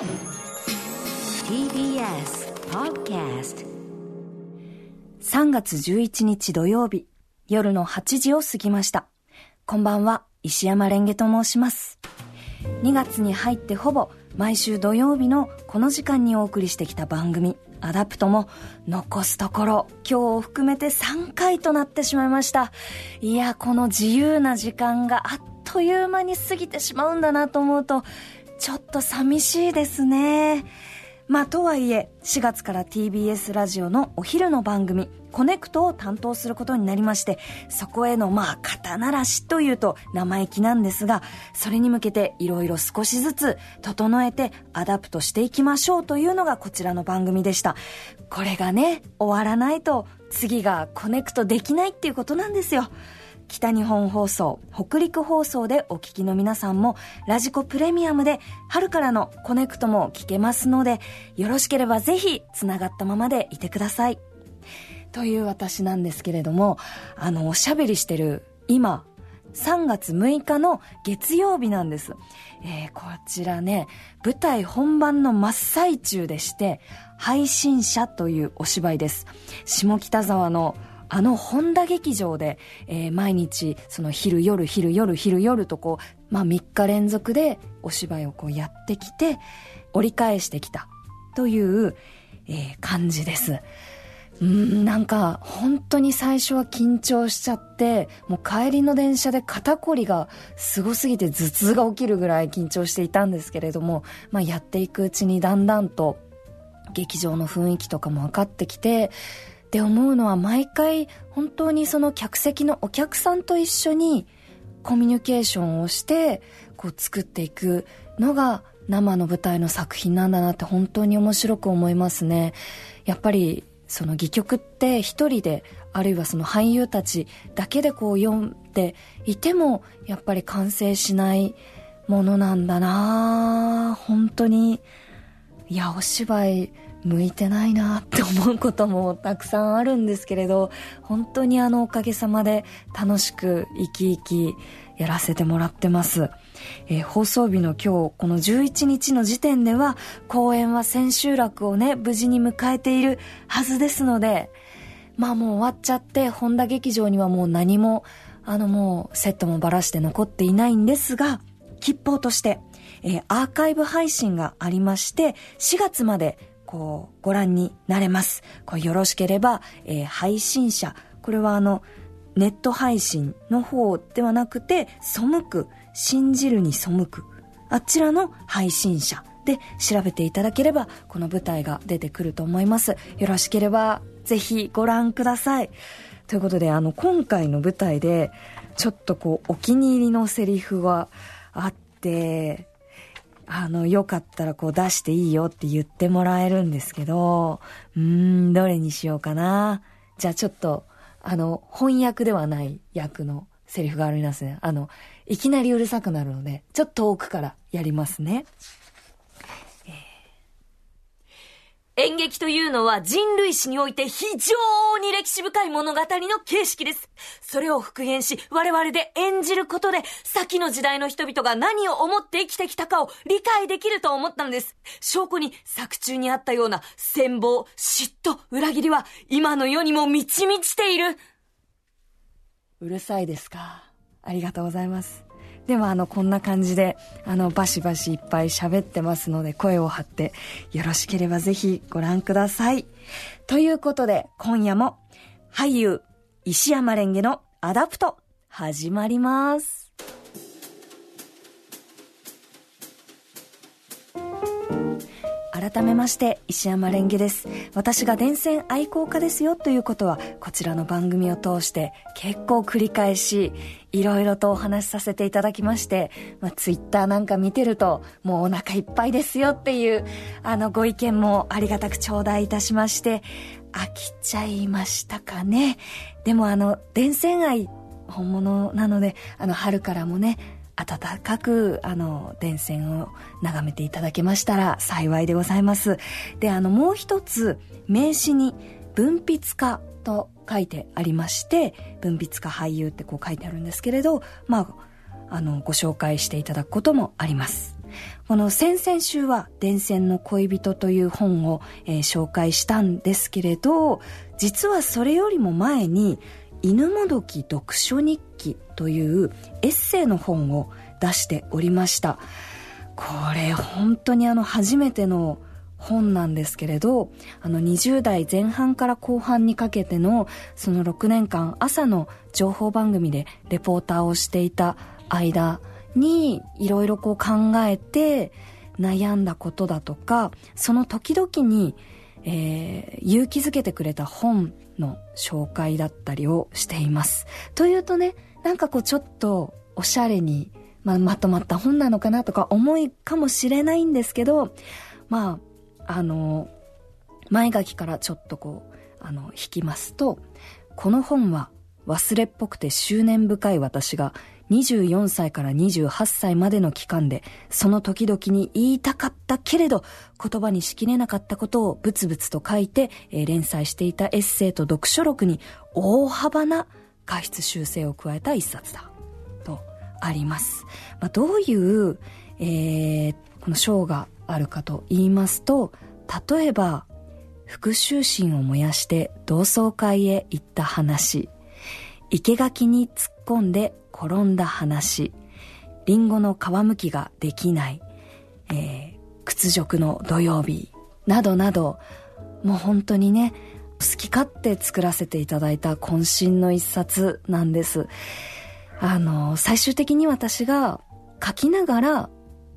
TBS Podcast 3月11日土曜日夜の8時を過ぎました。こんばんは石山蓮華と申します。2月に入ってほぼ毎週土曜日のこの時間にお送りしてきた番組アダプトも残すところ今日を含めて3回となってしまいました。いやこの自由な時間があっという間に過ぎてしまうんだなと思うとちょっと寂しいですね。まあとはいえ4月から TBS ラジオのお昼の番組コネクトを担当することになりましてそこへのまあ肩慣らしというと生意気なんですがそれに向けていろいろ少しずつ整えてアダプトしていきましょうというのがこちらの番組でした。これがね終わらないと次がコネクトできないっていうことなんですよ。北日本放送、北陸放送でお聞きの皆さんも、ラジコプレミアムで春からのコネクトも聞けますので、よろしければぜひ繋がったままでいてください。という私なんですけれども、あの、おしゃべりしてる今、3月6日の月曜日なんです。えー、こちらね、舞台本番の真っ最中でして、配信者というお芝居です。下北沢のあの本田劇場で、えー、毎日その昼夜昼夜昼夜とこう、まあ、3日連続でお芝居をこうやってきて折り返してきた。という、えー、感じです。うんなんか本当に最初は緊張しちゃってもう帰りの電車で肩こりがすごすぎて頭痛が起きるぐらい緊張していたんですけれども、まあ、やっていくうちにだんだんと劇場の雰囲気とかも分かってきてって思うのは毎回本当にその客席のお客さんと一緒にコミュニケーションをしてこう作っていくのが生の舞台の作品なんだなって本当に面白く思いますね。やっぱりその戯曲って一人であるいはその俳優たちだけでこう読んでいてもやっぱり完成しないものなんだな本当にいやお芝居向いてないなって思うこともたくさんあるんですけれど本当にあのおかげさまで楽しく生き生きやらせてもらってます、えー、放送日の今日この11日の時点では公演は千秋楽をね無事に迎えているはずですのでまあもう終わっちゃって本田劇場にはもう何もあのもうセットもばらして残っていないんですが吉報としてえー、アーカイブ配信がありまして、4月までこう、ご覧になれます。こうよろしければ、えー、配信者、これはあの、ネット配信の方ではなくて、背く、信じるに背く、あちらの配信者で調べていただければ、この舞台が出てくると思います。よろしければ、ぜひご覧ください。ということで、あの、今回の舞台で、ちょっとこう、お気に入りのセリフがあって、あの、よかったらこう出していいよって言ってもらえるんですけど、うーん、どれにしようかな。じゃあちょっと、あの、翻訳ではない役のセリフがありますね。あの、いきなりうるさくなるので、ちょっと遠くからやりますね。演劇というのは人類史において非常に歴史深い物語の形式です。それを復元し、我々で演じることで、先の時代の人々が何を思って生きてきたかを理解できると思ったのです。証拠に作中にあったような戦望、嫉妬、裏切りは今の世にも満ち満ちている。うるさいですか？ありがとうございます。でもあのこんな感じであのバシバシいっぱい喋ってますので声を張ってよろしければぜひご覧ください。ということで今夜も俳優石山蓮華のアダプト始まります。改めまして石山蓮華です私が電線愛好家ですよということはこちらの番組を通して結構繰り返しいろいろとお話しさせていただきまして、まあ、ツイッターなんか見てるともうお腹いっぱいですよっていうあのご意見もありがたく頂戴いたしまして飽きちゃいましたかね。でもあの電線愛本物なのであの春からもね温かくあの電線を眺めていただけましたら幸いでございます。であのもう一つ名詞に文筆家と書いてありまして文筆家俳優ってこう書いてあるんですけれどまああのご紹介していただくこともあります。この先々週は伝線の恋人という本を、えー、紹介したんですけれど、実はそれよりも前に犬もどき読書日記というエッセイの本を出しておりました。これ本当にあの初めての本なんですけれど、あの20代前半から後半にかけてのその6年間朝の情報番組でレポーターをしていた間にいろいろこう考えて悩んだことだとか、その時々に、えー、勇気づけてくれた本の紹介だったりをしています。というとね、なんかこうちょっとおしゃれに、まあ、まとまった本なのかなとか思いかもしれないんですけど、まあ、あの、前書きからちょっとこう、あの、引きますと、この本は忘れっぽくて執念深い私が24歳から28歳までの期間で、その時々に言いたかったけれど、言葉にしきれなかったことをブツブツと書いて、えー、連載していたエッセイと読書録に大幅な過失修正を加えた一冊だ。と、あります。まあ、どういう、えー、この章があるかと言いますと、例えば、復讐心を燃やして同窓会へ行った話、生垣に突っ込んで転んだ話、リンゴの皮むきができない、えー、屈辱の土曜日、などなど、もう本当にね、好き勝手作らせていただいた渾身の一冊なんです。あの、最終的に私が書きながら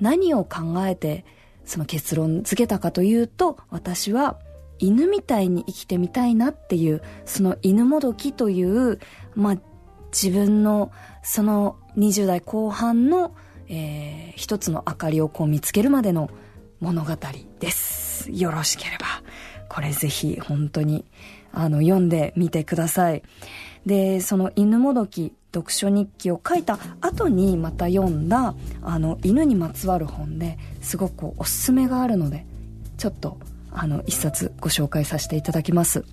何を考えてその結論付けたかというと、私は犬みたいに生きてみたいなっていう、その犬もどきという、まあ、自分のその20代後半の、えー、一つの明かりをこう見つけるまでの物語です。よろしければ、これぜひ本当に、あの、読んでみてください。で、その犬もどき読書日記を書いた後にまた読んだあの犬にまつわる本ですごくおすすめがあるのでちょっとあの一冊ご紹介させていただきます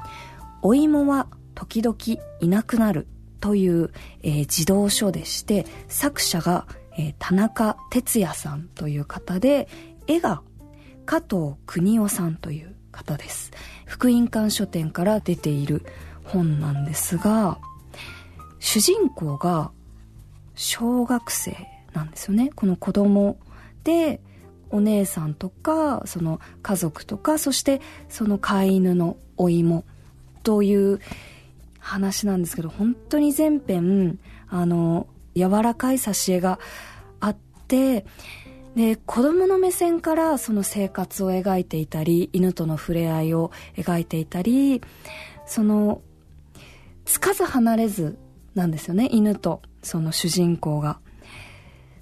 「お芋は時々いなくなる」という、えー、児童書でして作者が、えー、田中哲也さんという方で絵が加藤邦夫さんという方です福音館書店から出ている本なんですが主人公が小学生なんですよね。この子供で、お姉さんとか、その家族とか、そしてその飼い犬のお芋という話なんですけど、本当に全編、あの、柔らかい挿絵があって、で、子供の目線からその生活を描いていたり、犬との触れ合いを描いていたり、その、つかず離れずなんですよね犬とその主人公が。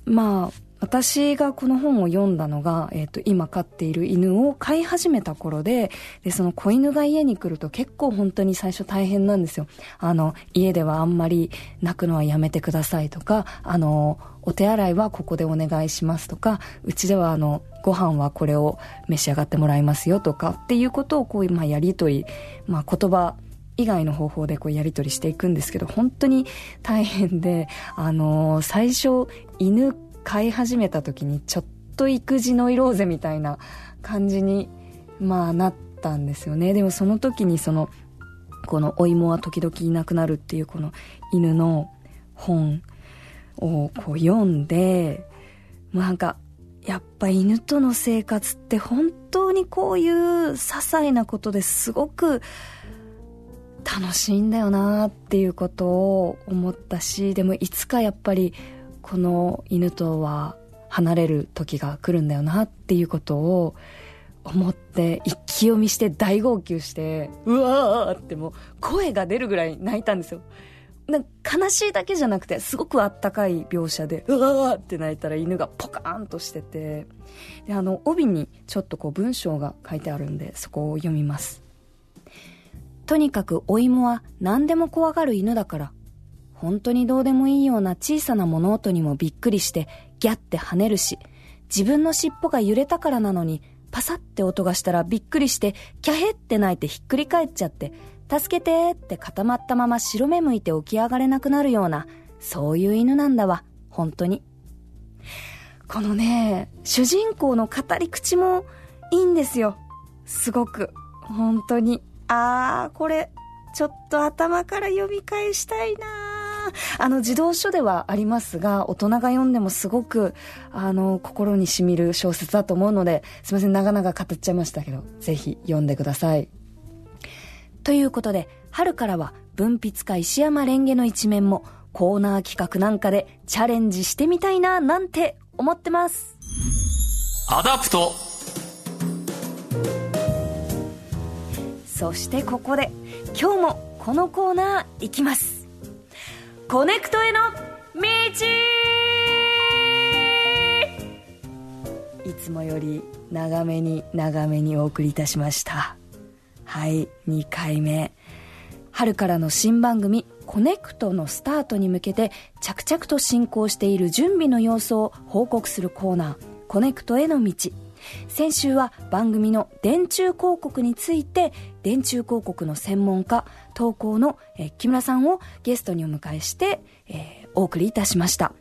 まあ私がこの本を読んだのが、え、ー、と、今飼っている犬を飼い始めた頃で、で、その子犬が家に来ると結構本当に最初大変なんですよ。あの、家ではあんまり泣くのはやめてくださいとか、あの、お手洗いはここでお願いしますとか、うちではあの、ご飯はこれを召し上がってもらいますよとかっていうことをこう、まあ、やりとり、まあ、言葉以外の方法でこうやり取りしていくんですけど、本当に大変で、あの、最初、犬飼い始めた時にちょっと育児の色ぜみたいな感じに、まあなったんですよね。でもその時にその、このお芋は時々いなくなるっていうこの犬の本をこう読んで、なんか、やっぱ犬との生活って本当にこういう些細なことですごく楽しいんだよなっていうことを思ったしでもいつかやっぱりこの犬とは離れる時が来るんだよなっていうことを思って一気読みして大号泣してうわーってもう声が出るぐらい泣いたんですよ。なんか悲しいだけじゃなくてすごくあったかい描写でうわーって泣いたら犬がポカーンとしててであの帯にちょっとこう文章が書いてあるんでそこを読みます。とにかくお芋は何でも怖がる犬だから、本当にどうでもいいような小さな物音にもびっくりしてギャって跳ねるし、自分の尻尾が揺れたからなのに、パサって音がしたらびっくりして、キャヘって泣いてひっくり返っちゃって、助けてって固まったまま白目向いて起き上がれなくなるような、そういう犬なんだわ、本当に。このね、主人公の語り口もいいんですよ。すごく。本当に。あー、これ、ちょっと頭から読み返したいなあの、児童書ではありますが、大人が読んでもすごく、あの、心に染みる小説だと思うので、すいません、長々語っちゃいましたけど、ぜひ読んでください。ということで、春からは文筆家石山蓮華の一面もコーナー企画なんかでチャレンジしてみたいななんて思ってます。アダプトそしてここで今日もこのコーナーいきますコネクトへの道。いつもより長めに長めにお送りいたしましたはい2回目。春からの新番組コネクトのスタートに向けて着々と進行している準備の様子を報告するコーナーコネクトへの道。先週は番組の電柱広告について電柱広告の専門家投稿の、木村さんをゲストにお迎えして、えー、お送りいたしました。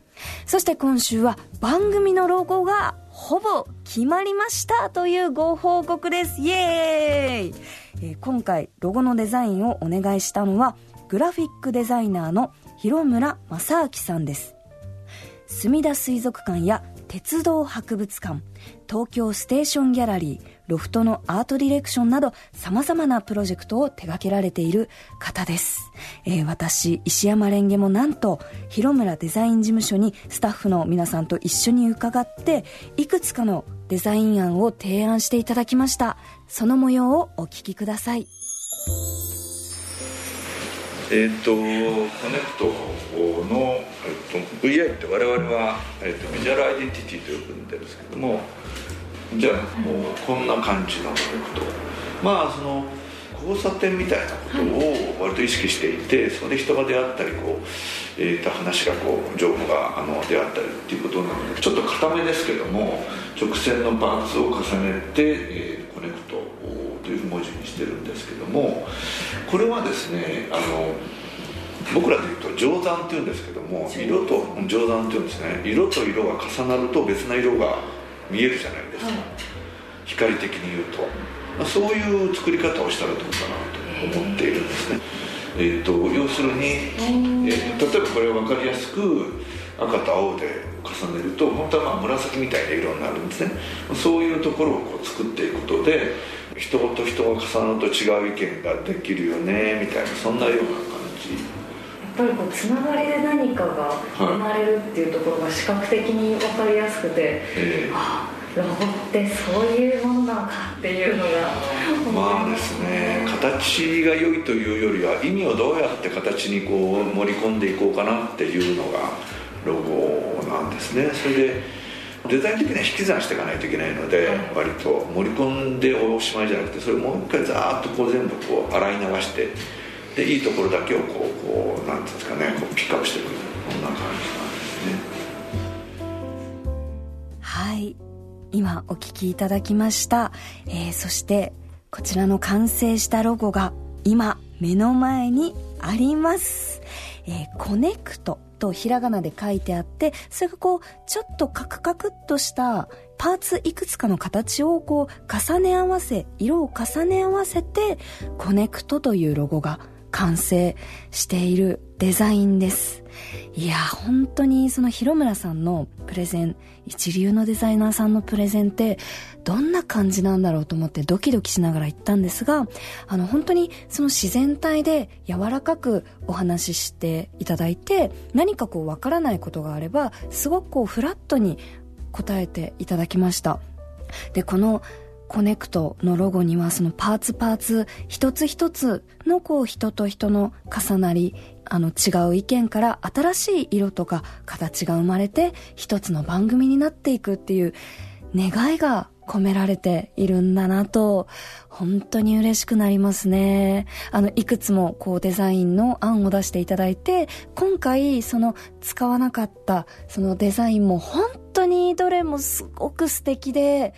そして今週は番組のロゴがほぼ決まりましたというご報告です。イエーイ、えー、今回ロゴのデザインをお願いしたのはグラフィックデザイナーの広村正明さんです。墨田水族館や鉄道博物館東京ステーションギャラリーロフトのアートディレクションなど様々なプロジェクトを手掛けられている方です、えー、私石山蓮華もなんと広村デザイン事務所にスタッフの皆さんと一緒に伺っていくつかのデザイン案を提案していただきました。その模様をお聞きください。えっ、ー、とコネクトの、えーと、VI って我々は、えーと、ビジュアルアイデンティティと呼んでるんですけどもじゃあもうこんな感じのコネクト。まあその交差点みたいなことを割と意識していてそこで人が出会ったりこう、えー、と話がこう情報があの出会ったりっていうことなのでちょっと固めですけども直線のパーツを重ねて、えー、コネクトという文字にしてるんですけどもこれはですねあの僕らでいうと定山っていうんですけども色と定山っていうんですね色と色が重なると別な色が見えるじゃないですか、はい、光的に言うと、まあ、そういう作り方をしたらどうかなと思っているんですね、えーと、要するに、えー、例えばこれを分かりやすく赤と青で重ねると本当はまあ紫みたいな色になるんですね。そういうところをこう作っていくことで人と人が重なると違う意見ができるよねみたいなそんなような感じ。やっぱりこうつながりで何かが生まれるっていうところが視覚的に分かりやすくて、はいえ。ー、あロゴってそういうものなのかっていうのがまあですね形が良いというよりは意味をどうやって形にこう盛り込んでいこうかなっていうのがロゴなんですね。それでデザイン的には引き算していかないといけないので、割と盛り込んでおしまいじゃなくてそれをもう一回ザーッとこう全部こう洗い流してでいいところだけをこうこうなんですかねこうピックアップしていくこんな感じなんですね。はい。今お聞きいただきました、えー、そしてこちらの完成したロゴが今目の前にあります、えー、こねくととひらがなで書いてあって、それがこう、ちょっとカクカクっとしたパーツいくつかの形をこう重ね合わせ、色を重ね合わせて、コネクトというロゴが完成しているデザインです。いや、本当にその広村さんのプレゼン、一流のデザイナーさんのプレゼンって、どんな感じなんだろうと思ってドキドキしながら行ったんですが、あの、本当にその自然体で柔らかくお話ししていただいて、何かこうわからないことがあれば、すごくこうフラットに答えていただきました。で、このコネクトのロゴにはそのパーツパーツ一つ一つのこう人と人の重なりあの違う意見から新しい色とか形が生まれて一つの番組になっていくっていう願いが込められているんだなと、本当に嬉しくなりますね。あの、いくつもこうデザインの案を出していただいて、今回その使わなかったそのデザインも本当にどれもすごく素敵で、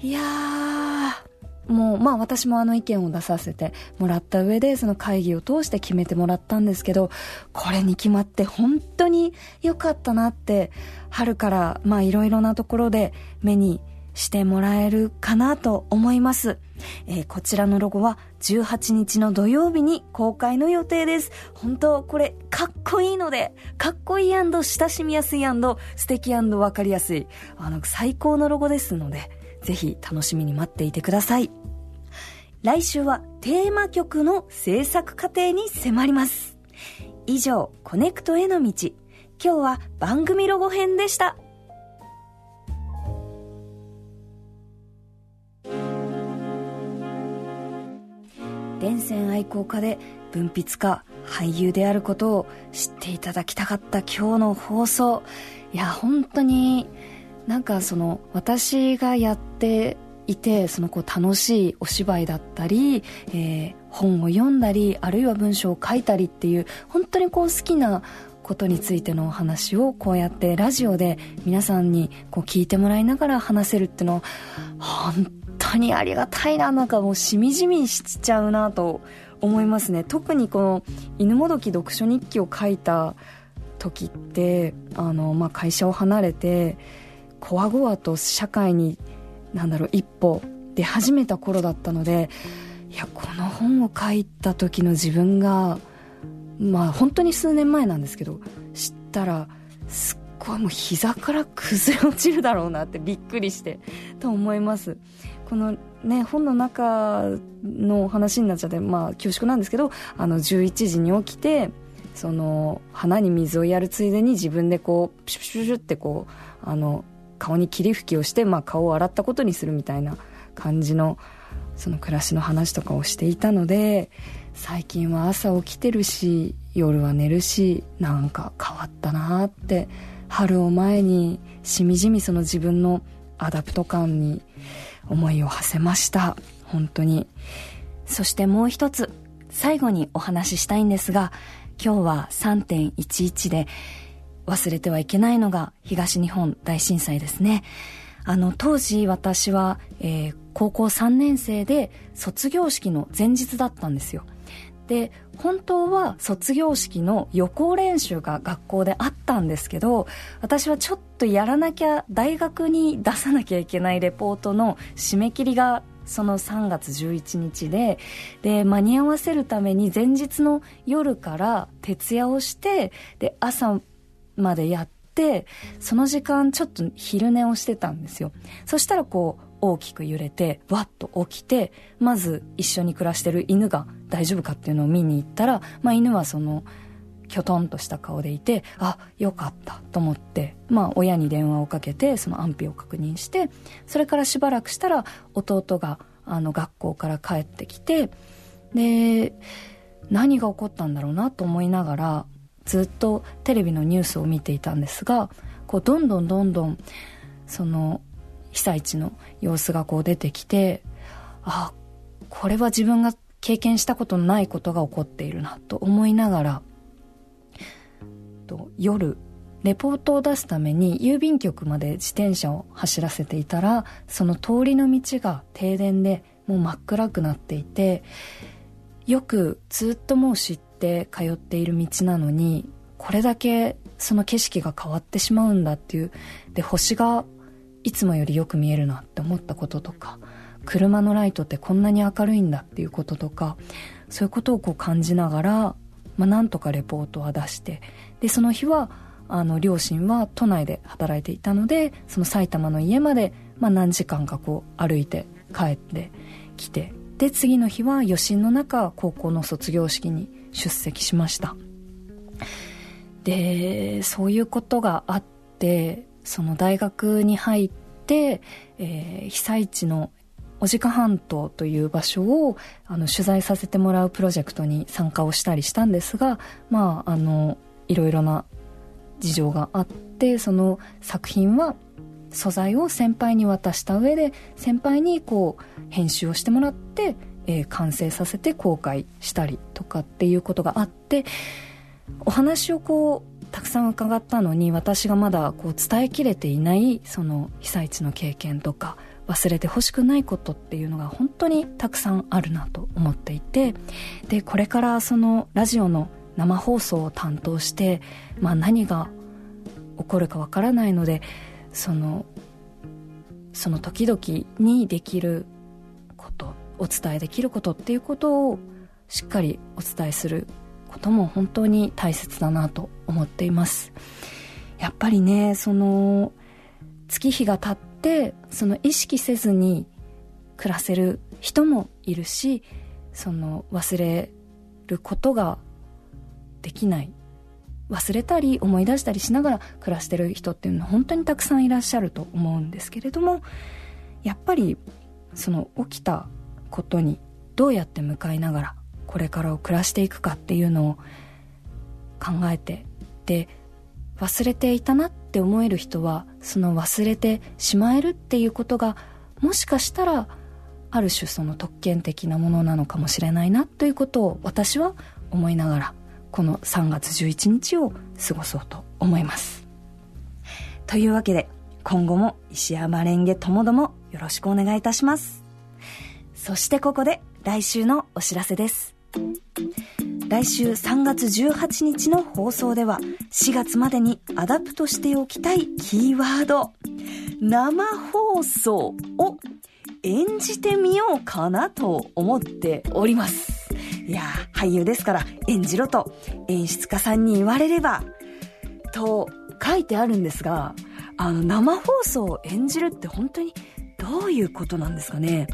いやー、もう、まあ私もあの意見を出させてもらった上で、その会議を通して決めてもらったんですけど、これに決まって本当に良かったなって、春からまあいろいろなところで目にしてもらえるかなと思います。えー、こちらのロゴは18日の土曜日に公開の予定です。本当これかっこいいので、かっこいい親しみやすい素敵わかりやすい、あの、最高のロゴですので、ぜひ楽しみに待っていてください。来週はテーマ曲の制作過程に迫ります。以上、コネクトへの道。今日は番組ロゴ編でした。愛好家で文筆家、俳優であることを知っていただきたかった今日の放送。いや、本当になんかその私がやっていてそのこう楽しいお芝居だったり、えー、本を読んだりあるいは文章を書いたりっていう本当にこう好きなことについてのお話をこうやってラジオで皆さんにこう聞いてもらいながら話せるっていうのは本当にありがたいななんかもうしみじみしちゃうなと思いますね。特にこの「犬もどき読書日記」を書いた時ってあの、まあ、会社を離れてこわごわと社会になんだろう一歩出始めた頃だったのでいやこの本を書いた時の自分がまあ本当に数年前なんですけど知ったらすっごいもう膝から崩れ落ちるだろうなってびっくりしてと思います。このね本の中の話になっちゃってまあ恐縮なんですけどあの11時に起きてその花に水をやるついでに自分でこうピシュピシュピシュってこうあの顔に霧吹きをして、まあ、顔を洗ったことにするみたいな感じのその暮らしの話とかをしていたので最近は朝起きてるし夜は寝るしなんか変わったなって春を前にしみじみその自分のアダプト感に思いを馳せました本当にそしてもう一つ最後にお話ししたいんですが今日は3.11で忘れてはいけないのが東日本大震災ですね。あの、当時私は、えー、高校3年生で卒業式の前日だったんですよ。で、本当は卒業式の予行練習が学校であったんですけど、私はちょっとやらなきゃ、大学に出さなきゃいけないレポートの締め切りがその3月11日で、で、間に合わせるために前日の夜から徹夜をして、で、朝までやって、その時間ちょっと昼寝をしてたんですよ。そしたらこう、大きく揺れて、わっと起きて、まず一緒に暮らしてる犬が大丈夫かっていうのを見に行ったら、まあ犬はその、きょとんとした顔でいて、あ、よかったと思って、まあ親に電話をかけて、その安否を確認して、それからしばらくしたら弟があの学校から帰ってきて、で、何が起こったんだろうなと思いながら、ずっとテレビのニュースを見ていたんですがこうどんどんどんどんその被災地の様子がこう出てきてあこれは自分が経験したことのないことが起こっているなと思いながらと夜レポートを出すために郵便局まで自転車を走らせていたらその通りの道が停電でもう真っ暗くなっていてよくずっともう知って通っている道なのにこれだけその景色が変わってしまうんだっていうで星がいつもよりよく見えるなって思ったこととか車のライトってこんなに明るいんだっていうこととかそういうことをこう感じながら、まあ、なんとかレポートは出してでその日はあの両親は都内で働いていたのでその埼玉の家まで、まあ、何時間かこう歩いて帰ってきてで次の日は余震の中高校の卒業式に出席しました。でそういうことがあってその大学に入って、えー、被災地の小鹿半島という場所をあの取材させてもらうプロジェクトに参加をしたりしたんですがまああのいろいろな事情があってその作品は素材を先輩に渡した上で先輩にこう編集をしてもらってえー、完成させて公開したりとかっていうことがあってお話をこうさん伺ったのに私がまだこう伝えきれていないその被災地の経験とか忘れてほしくないことっていうのが本当にたくさんあるなと思っていてでこれからそのラジオの生放送を担当して、まあ、何が起こるかわからないのでそのその時々にできることお伝えできることっていうことをしっかりお伝えすることも本当に大切だなと思っています。やっぱりねその月日が経ってその意識せずに暮らせる人もいるしその忘れることができない。忘れたり思い出したりしながら暮らしてる人っていうのは本当にたくさんいらっしゃると思うんですけれどもやっぱりその起きたことにどうやって向かいながらこれからを暮らしていくかっていうのを考えてで忘れていたなって思える人はその忘れてしまえるっていうことがもしかしたらある種その特権的なものなのかもしれないなということを私は思いながらこの3月11日を過ごそうと思います。というわけで今後も石山蓮華ともどもよろしくお願いいたします。そしてここで来週のお知らせです。来週3月18日の放送では4月までにアダプトしておきたいキーワード生放送を演じてみようかなと思っておりますいや俳優ですから演じろと演出家さんに言われればと書いてあるんですがあの生放送を演じるって本当にどういうことなんですかね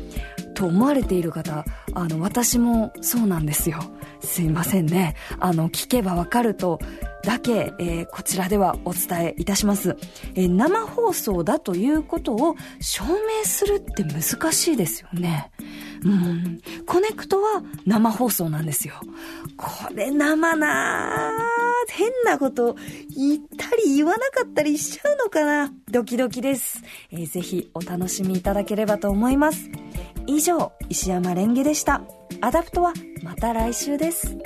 と思われている方、あの、私もそうなんですよ。すいませんね。あの、聞けばわかるとだけ、えー、こちらではお伝えいたします。えー、生放送だということを証明するって難しいですよね。うん。コネクトは生放送なんですよ。これ生な変なこと言ったり言わなかったりしちゃうのかなドキドキです。えー、ぜひお楽しみいただければと思います。以上、石山レンゲでした。アダプトはまた来週です。